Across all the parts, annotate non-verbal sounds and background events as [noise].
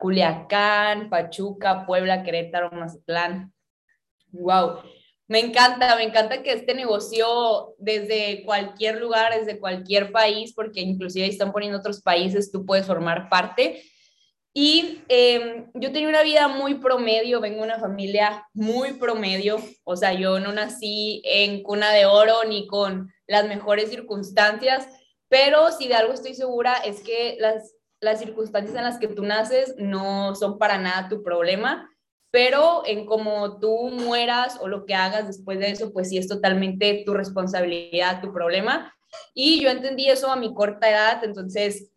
Culiacán, Pachuca, Puebla, Querétaro, Mazatlán. Wow. Me encanta, me encanta que este negocio desde cualquier lugar, desde cualquier país, porque inclusive están poniendo otros países, tú puedes formar parte. Y em, yo tenía una vida muy promedio, vengo de una familia muy promedio, o sea, yo no nací en cuna de oro ni con las mejores circunstancias, pero si de algo estoy segura es que las, las circunstancias en las que tú naces no son para nada tu problema, pero en cómo tú mueras o lo que hagas después de eso, pues sí es totalmente tu responsabilidad, tu problema. Y yo entendí eso a mi corta edad, entonces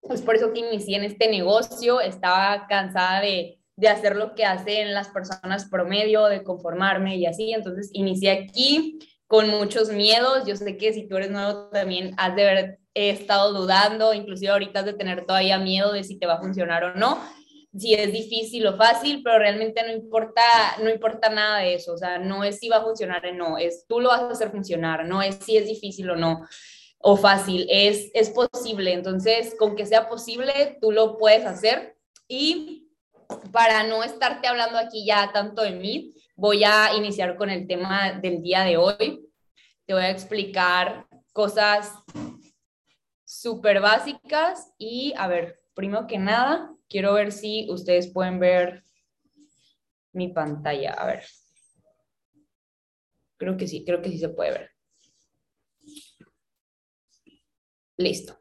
pues por eso que inicié en este negocio, estaba cansada de, de hacer lo que hacen las personas promedio, de conformarme y así, entonces inicié aquí con muchos miedos, yo sé que si tú eres nuevo también has de haber estado dudando, inclusive ahorita de tener todavía miedo de si te va a funcionar o no, si es difícil o fácil, pero realmente no importa, no importa nada de eso, o sea, no es si va a funcionar o no, es tú lo vas a hacer funcionar, no es si es difícil o no o fácil, es, es posible. Entonces, con que sea posible, tú lo puedes hacer. Y para no estarte hablando aquí ya tanto de mí, voy a iniciar con el tema del día de hoy. Te voy a explicar cosas súper básicas y, a ver, primero que nada, quiero ver si ustedes pueden ver mi pantalla. A ver. Creo que sí, creo que sí se puede ver. Listo.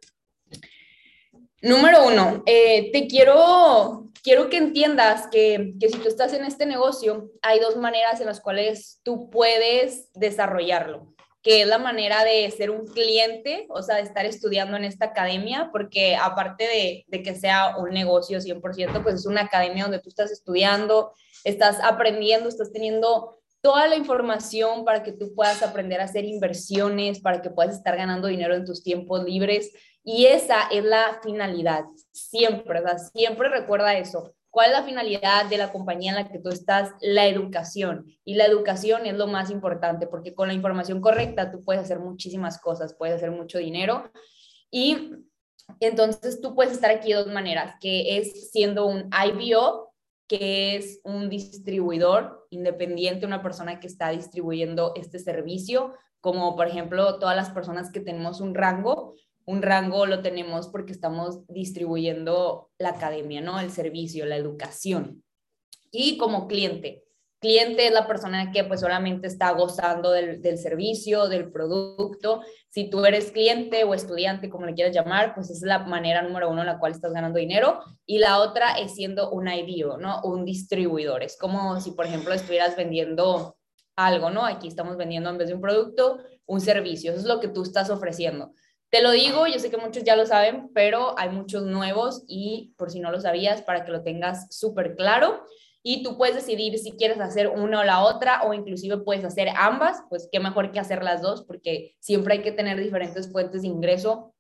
Número uno, eh, te quiero, quiero que entiendas que, que si tú estás en este negocio, hay dos maneras en las cuales tú puedes desarrollarlo, que es la manera de ser un cliente, o sea, de estar estudiando en esta academia, porque aparte de, que sea un negocio 100%, pues es una academia donde tú estás estudiando, estás aprendiendo, estás teniendo toda la información para que tú puedas aprender a hacer inversiones, para que puedas estar ganando dinero en tus tiempos libres. Y esa es la finalidad, siempre, ¿verdad? Siempre recuerda eso. ¿Cuál es la finalidad de la compañía en la que tú estás? La educación. Y la educación es lo más importante, porque con la información correcta tú puedes hacer muchísimas cosas, puedes hacer mucho dinero. Y entonces tú puedes estar aquí de dos maneras, que es siendo un IBO, que es un distribuidor independiente, una persona que está distribuyendo este servicio, como por ejemplo todas las personas que tenemos un rango. Un rango lo tenemos porque estamos distribuyendo la academia, ¿no? El servicio, la educación. Y como cliente, cliente es la persona que pues solamente está gozando del, servicio, del producto. Si tú eres cliente o estudiante, como le quieras llamar, pues es la manera número uno en la cual estás ganando dinero. Y la otra es siendo un IDO, ¿no? Un distribuidor. Es como si, por ejemplo, estuvieras vendiendo algo, ¿no? Aquí estamos vendiendo en vez de un producto, un servicio. Eso es lo que tú estás ofreciendo. Te lo digo, yo sé que muchos ya lo saben, pero hay muchos nuevos y por si no lo sabías, para que lo tengas súper claro y tú puedes decidir si quieres hacer una o la otra o inclusive puedes hacer ambas, pues qué mejor que hacer las dos porque siempre hay que tener diferentes fuentes de ingreso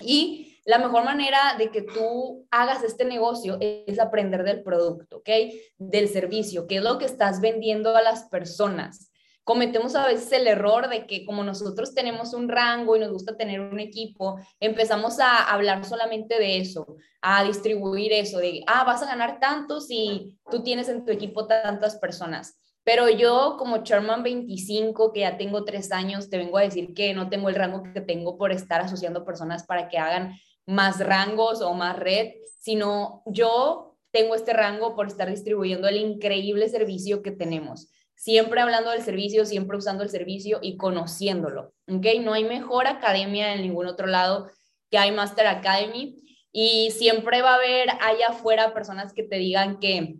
y la mejor manera de que tú hagas este negocio es aprender del producto, ¿ok? Del servicio, qué es lo que estás vendiendo a las personas cometemos a veces el error de que como nosotros tenemos un rango y nos gusta tener un equipo, empezamos a hablar solamente de eso, a distribuir eso, de, ah, vas a ganar tanto si tú tienes en tu equipo tantas personas. Pero yo como Chairman 25, que ya tengo tres años, te vengo a decir que no tengo el rango que tengo por estar asociando personas para que hagan más rangos o más red, sino yo tengo este rango por estar distribuyendo el increíble servicio que tenemos siempre hablando del servicio, siempre usando el servicio y conociéndolo, ¿ok? No hay mejor academia en ningún otro lado que hay Master Academy y siempre va a haber allá afuera personas que te digan que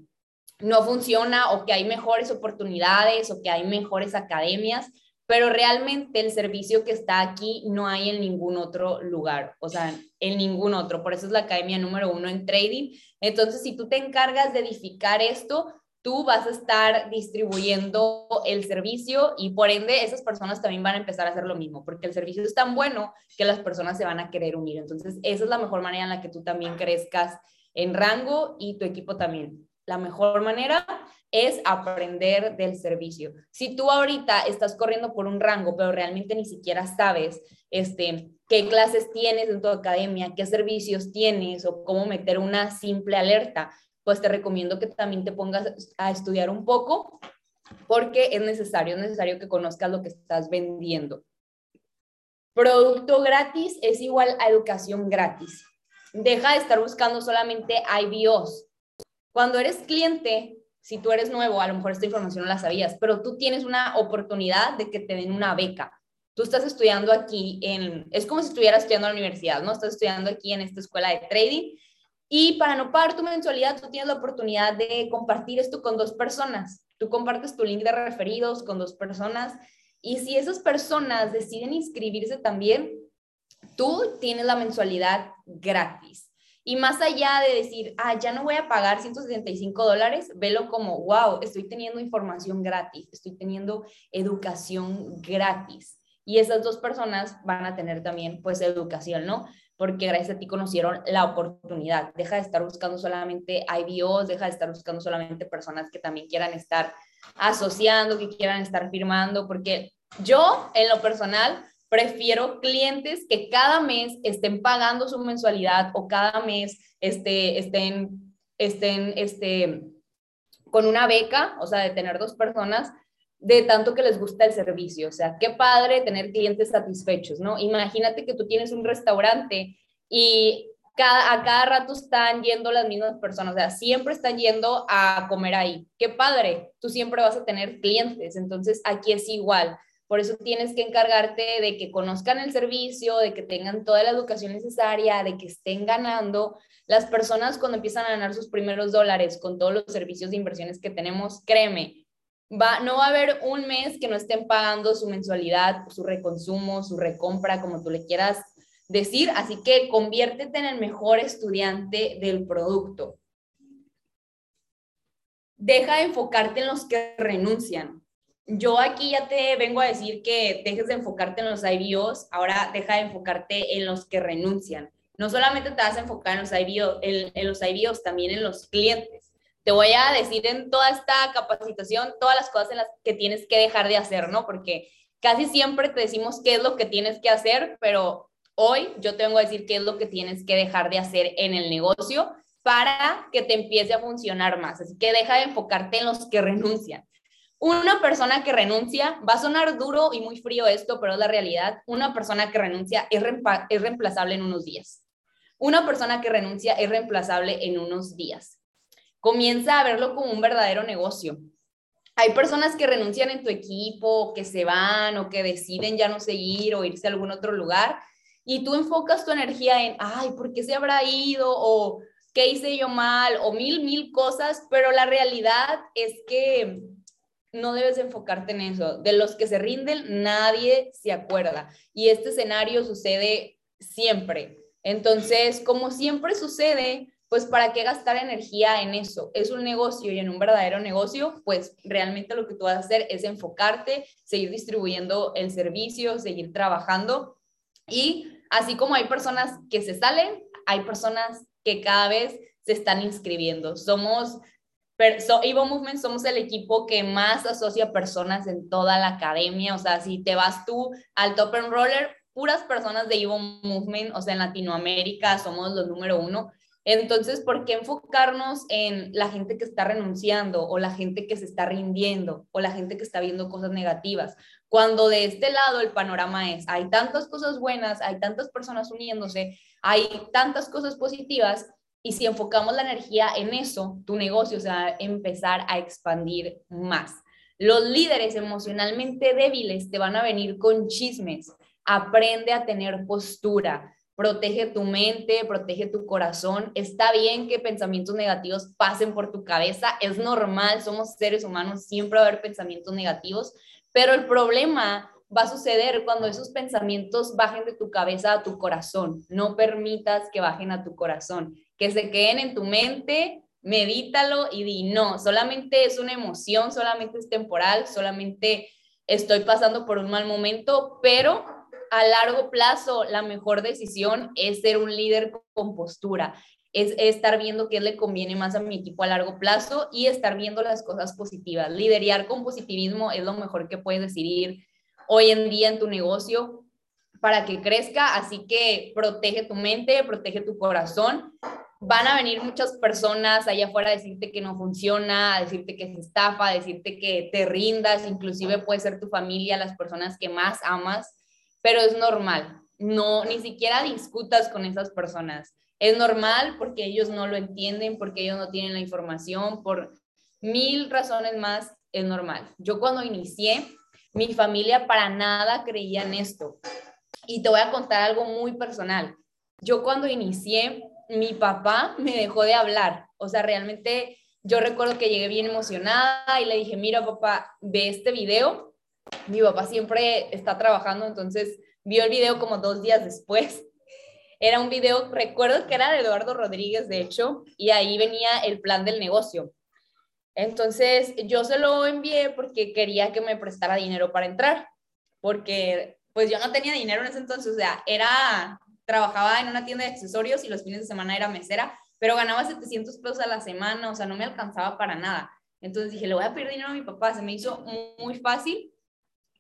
no funciona o que hay mejores oportunidades o que hay mejores academias, pero realmente el servicio que está aquí no hay en ningún otro lugar, o sea, en ningún otro. Por eso es la academia número uno en trading. Entonces, si tú te encargas de edificar esto, tú vas a estar distribuyendo el servicio y por ende esas personas también van a empezar a hacer lo mismo, porque el servicio es tan bueno que las personas se van a querer unir. Entonces, esa es la mejor manera en la que tú también crezcas en rango y tu equipo también. La mejor manera es aprender del servicio. Si tú ahorita estás corriendo por un rango, pero realmente ni siquiera sabes este, qué clases tienes en tu academia, qué servicios tienes o cómo meter una simple alerta, pues te recomiendo que también te pongas a estudiar un poco porque es necesario, es necesario que conozcas lo que estás vendiendo. Producto gratis es igual a educación gratis. Deja de estar buscando solamente IBOs. Cuando eres cliente, si tú eres nuevo, a lo mejor esta información no la sabías, pero tú tienes una oportunidad de que te den una beca. Tú estás estudiando aquí en, es como si estuvieras estudiando en la universidad, ¿no? Estás estudiando aquí en esta escuela de trading y para no pagar tu mensualidad, tú tienes la oportunidad de compartir esto con dos personas. Tú compartes tu link de referidos con dos personas y si esas personas deciden inscribirse también, tú tienes la mensualidad gratis. Y más allá de decir, ah, ya no voy a pagar 175 dólares, velo como, wow, estoy teniendo información gratis, estoy teniendo educación gratis. Y esas dos personas van a tener también, pues, educación, ¿no? Porque gracias a ti conocieron la oportunidad. Deja de estar buscando solamente IBOs, deja de estar buscando solamente personas que también quieran estar asociando, que quieran estar firmando, porque yo en lo personal prefiero clientes que cada mes estén pagando su mensualidad o cada mes este, estén, estén este, con una beca, o sea, de tener dos personas, de tanto que les gusta el servicio. O sea, qué padre tener clientes satisfechos, ¿no? Imagínate que tú tienes un restaurante y cada, a cada rato están yendo las mismas personas, o sea, siempre están yendo a comer ahí. Qué padre, tú siempre vas a tener clientes, entonces aquí es igual. Por eso tienes que encargarte de que conozcan el servicio, de que tengan toda la educación necesaria, de que estén ganando. Las personas cuando empiezan a ganar sus primeros dólares con todos los servicios de inversiones que tenemos, créeme, Va, no va a haber un mes que no estén pagando su mensualidad, su reconsumo, su recompra, como tú le quieras decir. Así que conviértete en el mejor estudiante del producto. Deja de enfocarte en los que renuncian. Yo aquí ya te vengo a decir que dejes de enfocarte en los IBOs, ahora deja de enfocarte en los que renuncian. No solamente te vas a enfocar en los IBOs, en los IBOs también en los clientes te voy a decir en toda esta capacitación todas las cosas en las que tienes que dejar de hacer, ¿no? Porque casi siempre te decimos qué es lo que tienes que hacer, pero hoy yo te vengo a decir qué es lo que tienes que dejar de hacer en el negocio para que te empiece a funcionar más. Así que deja de enfocarte en los que renuncian. Una persona que renuncia, va a sonar duro y muy frío esto, pero es la realidad, una persona que renuncia es, es reemplazable en unos días. Una persona que renuncia es reemplazable en unos días comienza a verlo como un verdadero negocio. Hay personas que renuncian en tu equipo, que se van o que deciden ya no seguir o irse a algún otro lugar y tú enfocas tu energía en, ay, ¿por qué se habrá ido? O ¿qué hice yo mal? O mil, mil cosas, pero la realidad es que no debes enfocarte en eso. De los que se rinden, nadie se acuerda. Y este escenario sucede siempre. Entonces, como siempre sucede, pues ¿para qué gastar energía en eso? Es un negocio y en un verdadero negocio, pues realmente lo que tú vas a hacer es enfocarte, seguir distribuyendo el servicio, seguir trabajando y así como hay personas que se salen, hay personas que cada vez se están inscribiendo. Somos so, Evo Movement somos el equipo que más asocia personas en toda la academia. O sea, si te vas tú al Top and Roller, puras personas de Evo Movement, o sea, en Latinoamérica somos los número uno. Entonces, ¿por qué enfocarnos en la gente que está renunciando o la gente que se está rindiendo o la gente que está viendo cosas negativas? Cuando de este lado el panorama es, hay tantas cosas buenas, hay tantas personas uniéndose, hay tantas cosas positivas y si enfocamos la energía en eso, tu negocio se va a empezar a expandir más. Los líderes emocionalmente débiles te van a venir con chismes. Aprende a tener postura protege tu mente, protege tu corazón. Está bien que pensamientos negativos pasen por tu cabeza, es normal, somos seres humanos, siempre va a haber pensamientos negativos, pero el problema va a suceder cuando esos pensamientos bajen de tu cabeza a tu corazón. No permitas que bajen a tu corazón, que se queden en tu mente, medítalo y di no, solamente es una emoción, solamente es temporal, solamente estoy pasando por un mal momento, pero a largo plazo la mejor decisión es ser un líder con postura, es, estar viendo qué le conviene más a mi equipo a largo plazo y estar viendo las cosas positivas. Liderar con positivismo es lo mejor que puedes decidir hoy en día en tu negocio para que crezca, así que protege tu mente, protege tu corazón van a venir muchas personas allá afuera a decirte que no funciona, a decirte que es estafa, a decirte que te rindas, inclusive puede ser tu familia, las personas que más amas, pero es normal. No, ni siquiera discutas con esas personas. Es normal porque ellos no lo entienden, porque ellos no tienen la información, por mil razones más, es normal. Yo cuando inicié, mi familia para nada creía en esto. Y te voy a contar algo muy personal. Yo cuando inicié, mi papá me dejó de hablar. O sea, realmente yo recuerdo que llegué bien emocionada y le dije, mira papá, ve este video. Mi papá siempre está trabajando, entonces vio el video como dos días después. [laughs] Era un video, recuerdo que era de Eduardo Rodríguez, de hecho, y ahí venía el plan del negocio. Entonces yo se lo envié porque quería que me prestara dinero para entrar, porque pues yo no tenía dinero en ese entonces, o sea, era trabajaba en una tienda de accesorios y los fines de semana era mesera, pero ganaba 700 pesos a la semana, o sea, no me alcanzaba para nada. Entonces dije, le voy a pedir dinero a mi papá, se me hizo muy, fácil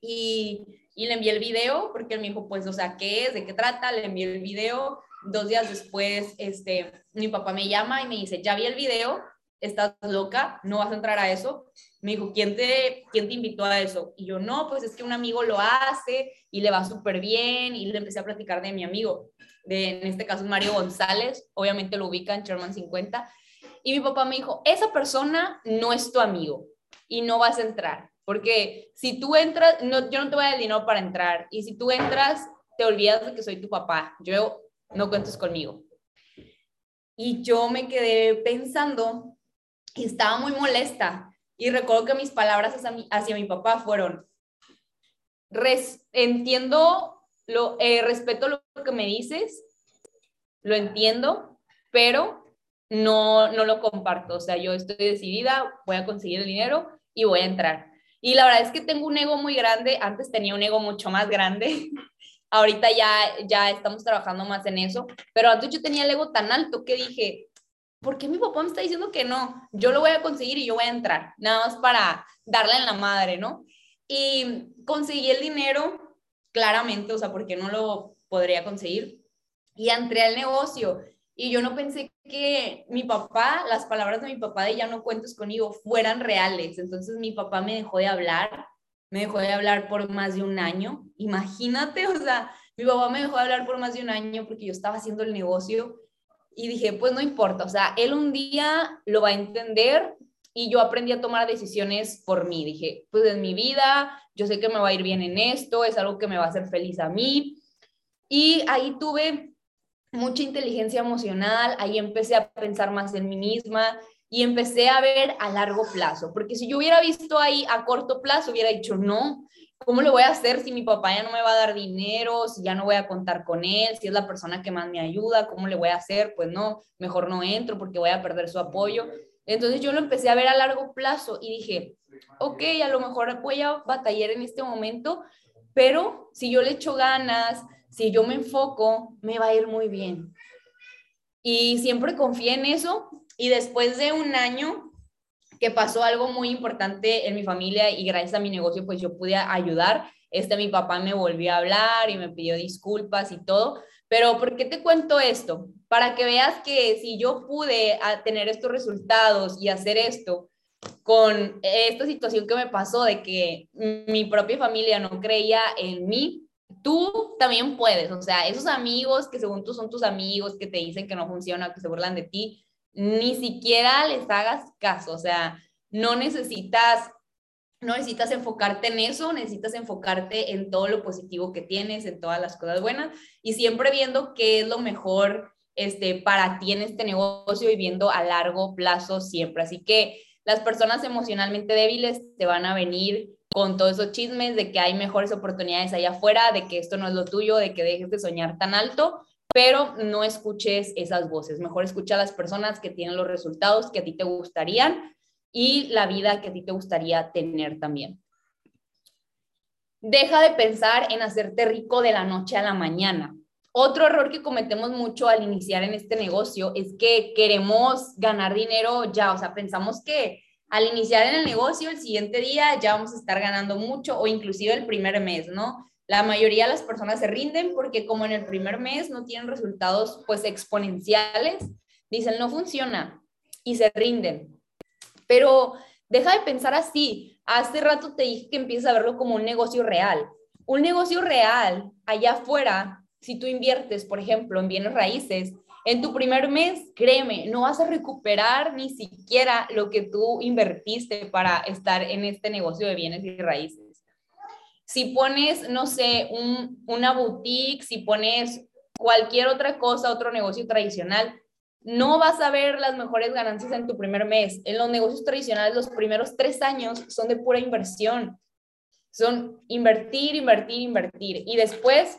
y, le envié el video porque él me dijo, pues, o sea, ¿qué es? ¿De qué trata? Le envié el video. Dos días después, este, mi papá me llama y me dice, ya vi el video, estás loca, no vas a entrar a eso. Me dijo, ¿quién te, ¿quién te invitó a eso? Y yo, no, pues es que un amigo lo hace y le va súper bien y le empecé a platicar de mi amigo, de, en este caso Mario González, obviamente lo ubica en Sherman 50. Y mi papá me dijo, esa persona no es tu amigo y no vas a entrar, porque si tú entras, no, yo no te voy a dar dinero para entrar y si tú entras, te olvidas de que soy tu papá, yo no cuentes conmigo. Y yo me quedé pensando y estaba muy molesta. Y recuerdo que mis palabras hacia mi, hacia mi papá fueron, entiendo, lo, eh, respeto lo que me dices, lo entiendo, pero no, no lo comparto. O sea, yo estoy decidida, voy a conseguir el dinero y voy a entrar. Y la verdad es que tengo un ego muy grande. Antes tenía un ego mucho más grande. [laughs] Ahorita ya, ya estamos trabajando más en eso. Pero antes yo tenía el ego tan alto que dije, ¿por qué mi papá me está diciendo que no? Yo lo voy a conseguir y yo voy a entrar, nada más para darle en la madre, ¿no? Y conseguí el dinero, claramente, o sea, porque no lo podría conseguir. Y entré al negocio. Y yo no pensé que mi papá, las palabras de mi papá de ya no cuentes conmigo, fueran reales. Entonces mi papá me dejó de hablar, me dejó de hablar por más de un año. Imagínate, [laughs] o sea, mi papá me dejó de hablar por más de un año porque yo estaba haciendo el negocio y dije, pues no importa, o sea, él un día lo va a entender y yo aprendí a tomar decisiones por mí. Dije, pues en mi vida, yo sé que me va a ir bien en esto, es algo que me va a hacer feliz a mí. Y ahí tuve mucha inteligencia emocional, ahí empecé a pensar más en mí misma y empecé a ver a largo plazo, porque si yo hubiera visto ahí a corto plazo, hubiera dicho, no, ¿cómo lo voy a hacer si mi papá ya no me va a dar dinero, si ya no voy a contar con él, si es la persona que más me ayuda, cómo le voy a hacer? Pues no, mejor no entro porque voy a perder su apoyo. Entonces yo lo empecé a ver a largo plazo y dije, ok, a lo mejor voy a batallar en este momento, pero si yo le echo ganas, si yo me enfoco, me va a ir muy bien. Y siempre confié en eso y después de un año que pasó algo muy importante en mi familia y gracias a mi negocio pues yo pude ayudar. Este mi papá me volvió a hablar y me pidió disculpas y todo, pero ¿por qué te cuento esto? Para que veas que si yo pude tener estos resultados y hacer esto con esta situación que me pasó de que mi propia familia no creía en mí, tú también puedes, o sea, esos amigos que según tú son tus amigos, que te dicen que no funciona, que se burlan de ti, ni siquiera les hagas caso, o sea, no necesitas no necesitas enfocarte en eso, necesitas enfocarte en todo lo positivo que tienes, en todas las cosas buenas y siempre viendo qué es lo mejor este, para ti en este negocio y viendo a largo plazo siempre. Así que las personas emocionalmente débiles te van a venir con todos esos chismes de que hay mejores oportunidades allá afuera, de que esto no es lo tuyo, de que dejes de soñar tan alto pero no escuches esas voces. Mejor escucha a las personas que tienen los resultados que a ti te gustarían y la vida que a ti te gustaría tener también. Deja de pensar en hacerte rico de la noche a la mañana. Otro error que cometemos mucho al iniciar en este negocio es que queremos ganar dinero ya, o sea, pensamos que al iniciar en el negocio el siguiente día ya vamos a estar ganando mucho o inclusive el primer mes, ¿no? La mayoría de las personas se rinden porque como en el primer mes no tienen resultados pues exponenciales, dicen no funciona y se rinden. Pero deja de pensar así. Hace rato te dije que empieces a verlo como un negocio real. Un negocio real allá afuera, si tú inviertes, por ejemplo, en bienes raíces, en tu primer mes, créeme, no vas a recuperar ni siquiera lo que tú invertiste para estar en este negocio de bienes y raíces. Si pones, no sé, un, una boutique, si pones cualquier otra cosa, otro negocio tradicional, no vas a ver las mejores ganancias en tu primer mes. En los negocios tradicionales, los primeros tres años son de pura inversión. Son invertir, invertir, invertir. Y después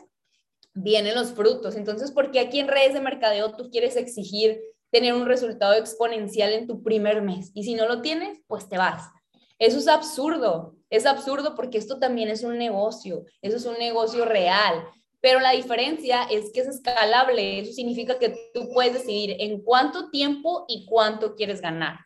vienen los frutos. Entonces, ¿por qué aquí en redes de mercadeo tú quieres exigir tener un resultado exponencial en tu primer mes? Y si no lo tienes, pues te vas. Eso es absurdo. Es absurdo porque esto también es un negocio. Eso es un negocio real. Pero la diferencia es que es escalable. Eso significa que tú puedes decidir en cuánto tiempo y cuánto quieres ganar.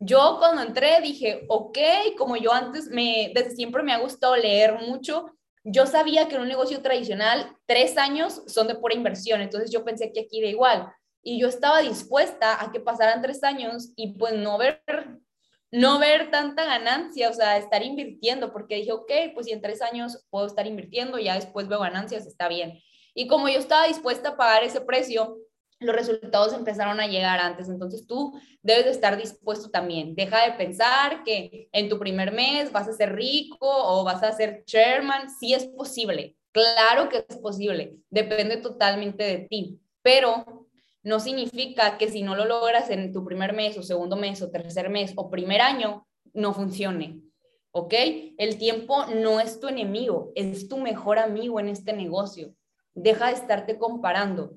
Yo cuando entré dije, ok, como yo antes me, desde siempre me ha gustado leer mucho, yo sabía que en un negocio tradicional tres años son de pura inversión, entonces yo pensé que aquí era igual. Y yo estaba dispuesta a que pasaran tres años y pues no ver, no ver tanta ganancia, o sea, estar invirtiendo, porque dije, ok, pues si en tres años puedo estar invirtiendo, ya después veo ganancias, está bien. Y como yo estaba dispuesta a pagar ese precio, los resultados empezaron a llegar antes. Entonces tú debes de estar dispuesto también. Deja de pensar que en tu primer mes vas a ser rico o vas a ser chairman. Sí es posible. Claro que es posible. Depende totalmente de ti. Pero no significa que si no lo logras en tu primer mes o segundo mes o tercer mes o primer año, no funcione. ¿Ok? El tiempo no es tu enemigo, es tu mejor amigo en este negocio. Deja de estarte comparando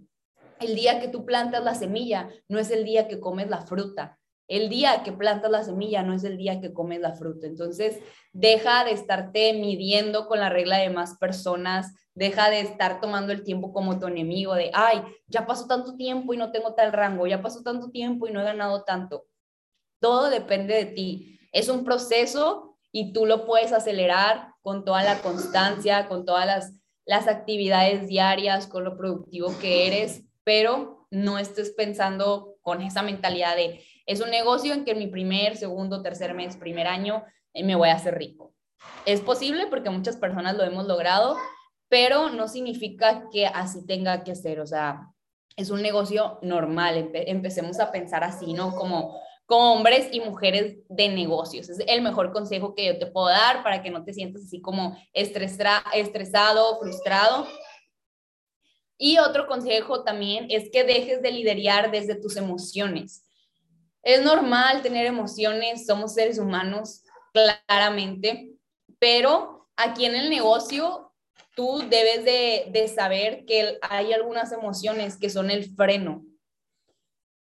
el día que tú plantas la semilla no es el día que comes la fruta. El día que plantas la semilla no es el día que comes la fruta. Entonces, deja de estarte midiendo con la regla de más personas, deja de estar tomando el tiempo como tu enemigo de, ay, ya pasó tanto tiempo y no tengo tal rango, ya pasó tanto tiempo y no he ganado tanto. Todo depende de ti. Es un proceso y tú lo puedes acelerar con toda la constancia, con todas las, las actividades diarias, con lo productivo que eres pero no estés pensando con esa mentalidad de, es un negocio en que en mi primer, segundo, tercer mes, primer año eh, me voy a hacer rico. Es posible porque muchas personas lo hemos logrado, pero no significa que así tenga que ser, o sea, es un negocio normal, empecemos a pensar así, ¿no? Como, como hombres y mujeres de negocios. Es el mejor consejo que yo te puedo dar para que no te sientas así como estresado, frustrado y otro consejo también es que dejes de liderar desde tus emociones. Es normal tener emociones, somos seres humanos, claramente, pero aquí en el negocio tú debes de, saber que hay algunas emociones que son el freno.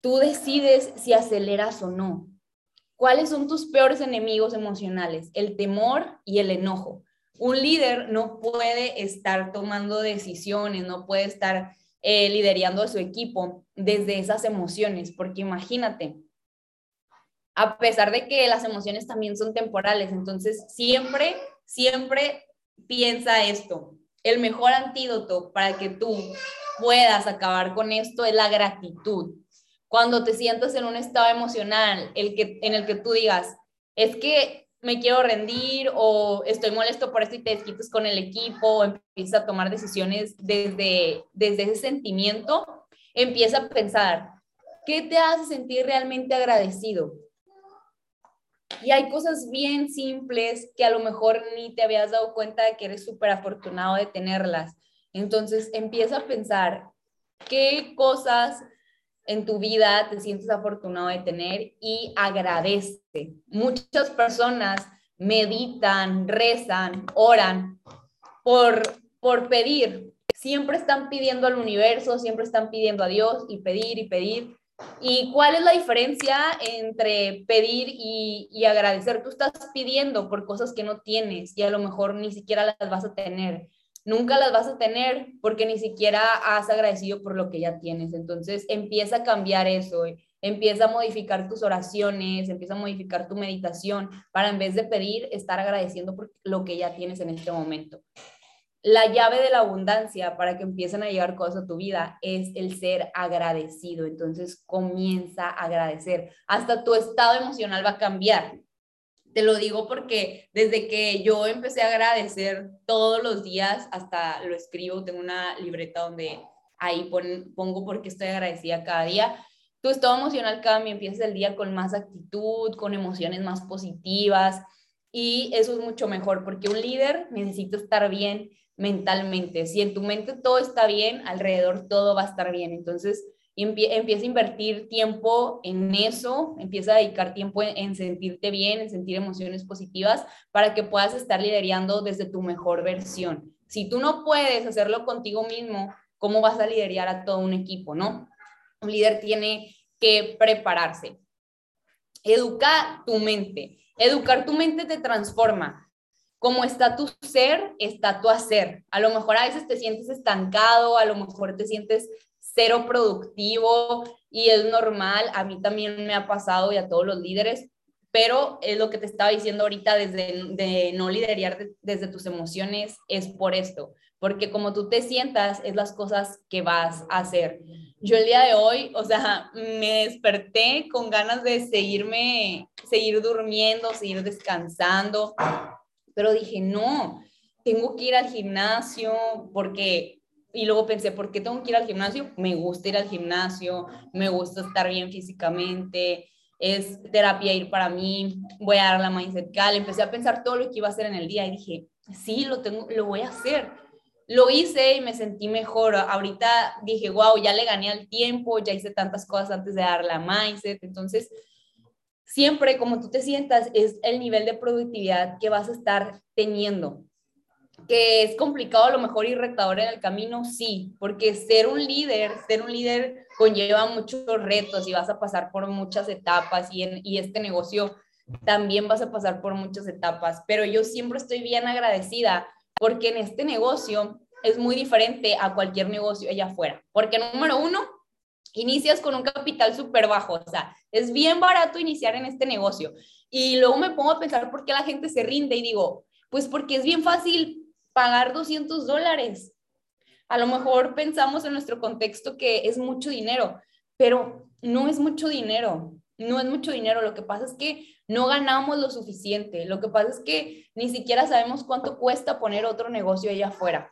Tú decides si aceleras o no. ¿Cuáles son tus peores enemigos emocionales? El temor y el enojo un líder no puede estar tomando decisiones, no puede estar eh, liderando a su equipo desde esas emociones, porque imagínate, a pesar de que las emociones también son temporales, entonces siempre, siempre piensa esto, el mejor antídoto para que tú puedas acabar con esto es la gratitud. Cuando te sientas en un estado emocional el que, en el que tú digas, es que me quiero rendir o estoy molesto por esto y te desquites con el equipo o empiezas a tomar decisiones desde, desde ese sentimiento, empieza a pensar, ¿qué te hace sentir realmente agradecido? Y hay cosas bien simples que a lo mejor ni te habías dado cuenta de que eres súper afortunado de tenerlas. Entonces empieza a pensar qué cosas en tu vida te sientes afortunado de tener y agradece. Muchas personas meditan, rezan, oran por, por pedir. Siempre están pidiendo al universo, siempre están pidiendo a Dios y pedir y pedir. ¿Y cuál es la diferencia entre pedir y, y agradecer? Tú estás pidiendo por cosas que no tienes y a lo mejor ni siquiera las vas a tener nunca las vas a tener porque ni siquiera has agradecido por lo que ya tienes. Entonces empieza a cambiar eso, eh. empieza a modificar tus oraciones, empieza a modificar tu meditación para en vez de pedir, estar agradeciendo por lo que ya tienes en este momento. la llave de la abundancia para que empiecen a llegar cosas a tu vida es el ser agradecido. Entonces comienza a agradecer. Hasta tu estado emocional va a cambiar. Te lo digo porque desde que yo empecé a agradecer todos los días, hasta lo escribo, tengo una libreta donde ahí pongo porque estoy agradecida cada día. Tu estado emocional cambia, empiezas el día con más actitud, con emociones más positivas y eso es mucho mejor porque un líder necesita estar bien mentalmente. Si en tu mente todo está bien, alrededor todo va a estar bien. Entonces, empieza a invertir tiempo en eso, empieza a dedicar tiempo en, sentirte bien, en sentir emociones positivas para que puedas estar liderando desde tu mejor versión. Si tú no puedes hacerlo contigo mismo, ¿cómo vas a liderar a todo un equipo, no? Un líder tiene que prepararse. Educa tu mente. Educar tu mente te transforma como está tu ser, está tu hacer. A lo mejor a veces te sientes estancado, a lo mejor te sientes cero productivo y es normal, a mí también me ha pasado y a todos los líderes, pero es lo que te estaba diciendo ahorita desde de no liderar desde tus emociones, es por esto, porque como tú te sientas, es las cosas que vas a hacer. Yo el día de hoy, o sea, me desperté con ganas de seguirme, seguir durmiendo, seguir descansando, pero dije, no, tengo que ir al gimnasio porque, y luego pensé, ¿por qué tengo que ir al gimnasio? Me gusta ir al gimnasio, me gusta estar bien físicamente, es terapia ir para mí, voy a dar la mindset cal, empecé a pensar todo lo que iba a hacer en el día y dije, sí, lo tengo, lo voy a hacer. Lo hice y me sentí mejor. Ahorita dije, wow, ya le gané al tiempo, ya hice tantas cosas antes de dar la mindset. Entonces, siempre como tú te sientas es el nivel de productividad que vas a estar teniendo. Que es complicado a lo mejor ir retador en el camino, sí, porque ser un líder, ser un líder conlleva muchos retos y vas a pasar por muchas etapas y, en, y este negocio también vas a pasar por muchas etapas, pero yo siempre estoy bien agradecida porque en este negocio es muy diferente a cualquier negocio allá afuera, porque número uno, inicias con un capital súper bajo, o sea, es bien barato iniciar en este negocio. Y luego me pongo a pensar por qué la gente se rinde y digo, pues porque es bien fácil pagar 200 dólares. A lo mejor pensamos en nuestro contexto que es mucho dinero, pero no es mucho dinero, no es mucho dinero. Lo que pasa es que no ganamos lo suficiente. Lo que pasa es que ni siquiera sabemos cuánto cuesta poner otro negocio allá afuera.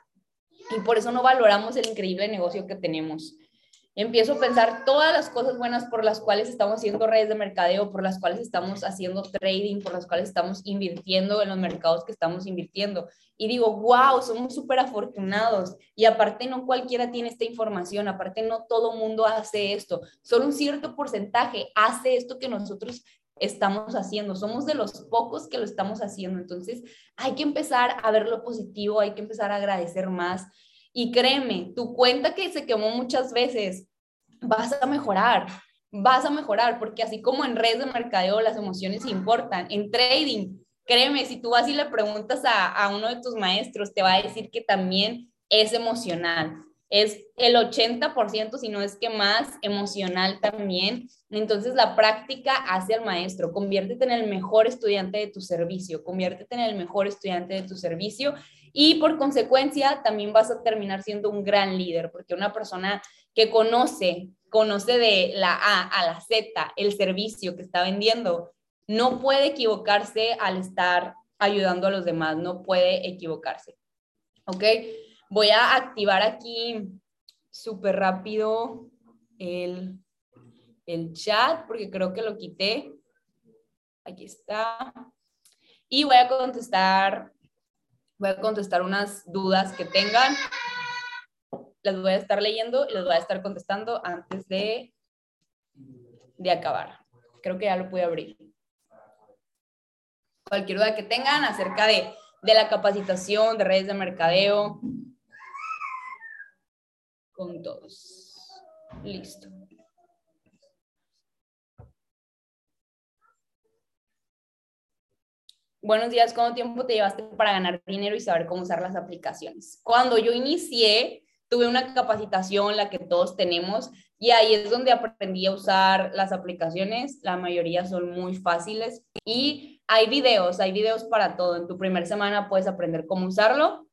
Y por eso no valoramos el increíble negocio que tenemos empiezo a pensar todas las cosas buenas por las cuales estamos haciendo redes de mercadeo, por las cuales estamos haciendo trading, por las cuales estamos invirtiendo en los mercados que estamos invirtiendo. Y digo, wow, somos súper afortunados. Y aparte no cualquiera tiene esta información, aparte no todo mundo hace esto. Solo un cierto porcentaje hace esto que nosotros estamos haciendo. Somos de los pocos que lo estamos haciendo. Entonces hay que empezar a ver lo positivo, hay que empezar a agradecer más. Y créeme, tu cuenta que se quemó muchas veces, vas a mejorar, vas a mejorar, porque así como en redes de mercadeo las emociones importan, en trading, créeme, si tú vas y le preguntas a, a uno de tus maestros, te va a decir que también es emocional. Es el 80%, si no es que más, emocional también. Entonces la práctica hace al maestro. Conviértete en el mejor estudiante de tu servicio, conviértete en el mejor estudiante de tu servicio y por consecuencia también vas a terminar siendo un gran líder, porque una persona que conoce, conoce de la A a la Z el servicio que está vendiendo, no puede equivocarse al estar ayudando a los demás, no puede equivocarse. ¿Ok? Voy a activar aquí súper rápido el, el chat porque creo que lo quité. Aquí está. Y voy a contestar voy a contestar unas dudas que tengan. Las voy a estar leyendo y las voy a estar contestando antes de, de acabar. Creo que ya lo pude abrir. Cualquier duda que tengan acerca de, de la capacitación, de redes de mercadeo, con. Listo. buenos días, ¿cuánto tiempo te llevaste para ganar dinero y saber cómo usar las aplicaciones? Cuando yo inicié, tuve una capacitación, la que todos tenemos, y ahí es donde aprendí a usar las aplicaciones. La mayoría son muy fáciles y hay videos, hay videos para todo. En tu primera semana puedes aprender cómo usarlo.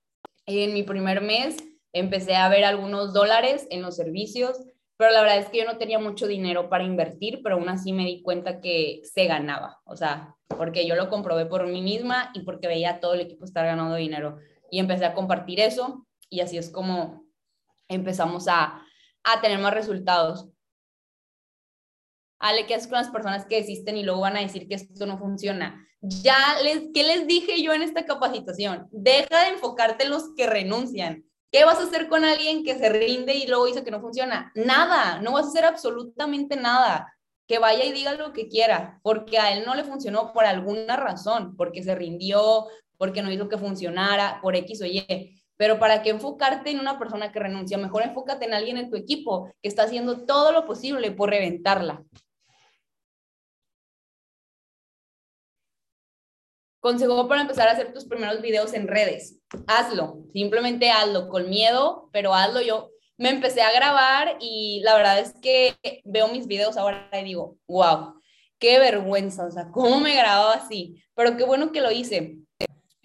En mi primer mes empecé a ver algunos dólares en los servicios, pero la verdad es que yo no tenía mucho dinero para invertir, pero aún así me di cuenta que se ganaba, o sea, porque yo lo comprobé por mí misma y porque veía a todo el equipo estar ganando dinero. Y empecé a compartir eso y así es como empezamos a, a tener más resultados. Ale, ¿qué haces con las personas que desisten y luego van a decir que esto no funciona? Ya les, ¿qué les dije yo en esta capacitación? Deja de enfocarte en los que renuncian. ¿Qué vas a hacer con alguien que se rinde y luego dice que no funciona? Nada, no vas a hacer absolutamente nada. Que vaya y diga lo que quiera, porque a él no le funcionó por alguna razón, porque se rindió, porque no hizo que funcionara, por X o Y. Pero para qué enfocarte en una persona que renuncia, mejor enfócate en alguien en tu equipo que está haciendo todo lo posible por reventarla. Consejo para empezar a hacer tus primeros videos en redes. Hazlo, simplemente hazlo con miedo, pero hazlo. Yo me empecé a grabar y la verdad es que veo mis videos ahora y digo, wow, qué vergüenza, o sea, ¿cómo me grababa así? Pero qué bueno que lo hice.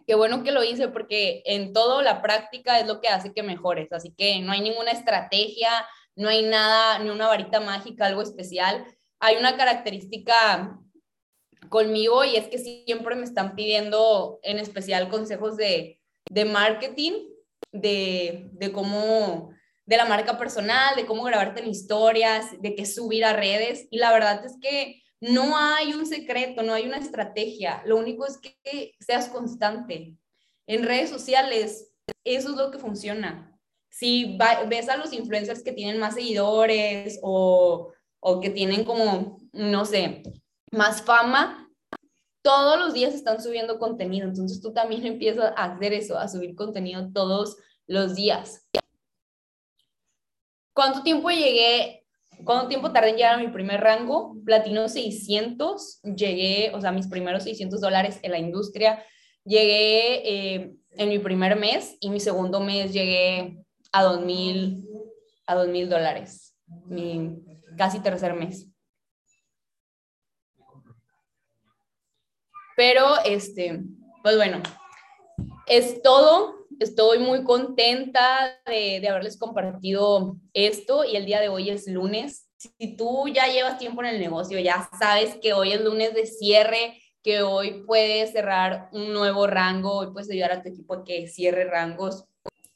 Qué bueno que lo hice porque en todo la práctica es lo que hace que mejores. Así que no hay ninguna estrategia, no hay nada, ni una varita mágica, algo especial. Hay una característica conmigo y es que siempre me están pidiendo en especial consejos de, de marketing, de, de cómo, de la marca personal, de cómo grabarte en historias, de qué subir a redes. Y la verdad es que no hay un secreto, no hay una estrategia. Lo único es que seas constante. En redes sociales, eso es lo que funciona. Si ves a los influencers que tienen más seguidores o, o que tienen como, no sé, más fama, todos los días están subiendo contenido, entonces tú también empiezas a hacer eso, a subir contenido todos los días. ¿Cuánto tiempo llegué? ¿Cuánto tiempo tardé en llegar a mi primer rango? Platino 600, llegué, o sea, mis primeros 600 dólares en la industria. Llegué eh, en mi primer mes y mi segundo mes llegué a 2000 a 2000 dólares, mi casi tercer mes. Pero, este, pues bueno, es todo. Estoy muy contenta de, haberles compartido esto y el día de hoy es lunes. Si tú ya llevas tiempo en el negocio, ya sabes que hoy es lunes de cierre, que hoy puedes cerrar un nuevo rango, hoy puedes ayudar a tu equipo a que cierre rangos.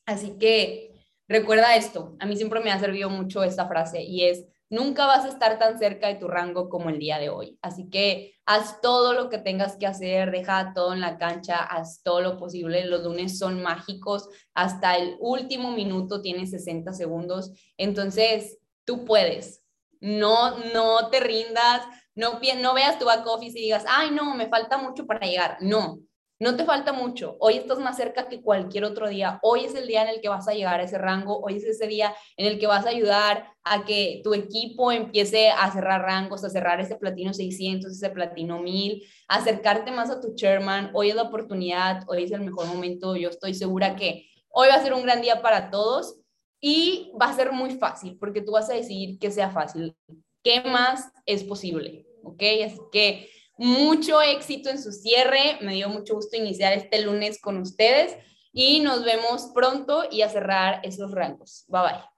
Así que recuerda esto, a mí siempre me ha servido mucho esta frase y es, nunca vas a estar tan cerca de tu rango como el día de hoy. Así que haz todo lo que tengas que hacer, deja todo en la cancha, haz todo lo posible. Los lunes son mágicos, hasta el último minuto tienes 60 segundos. Entonces, tú puedes. No, no te rindas, no, no veas tu back office y digas, ay, no, me falta mucho para llegar. No, no te falta mucho. Hoy estás más cerca que cualquier otro día. Hoy es el día en el que vas a llegar a ese rango. Hoy es ese día en el que vas a ayudar a que tu equipo empiece a cerrar rangos, a cerrar ese platino 600, ese platino 1000, acercarte más a tu chairman. Hoy es la oportunidad, hoy es el mejor momento. Yo estoy segura que hoy va a ser un gran día para todos y va a ser muy fácil porque tú vas a decidir que sea fácil. ¿Qué más es posible? ¿Ok? Así que mucho éxito en su cierre. Me dio mucho gusto iniciar este lunes con ustedes y nos vemos pronto y a cerrar esos rangos. Bye bye.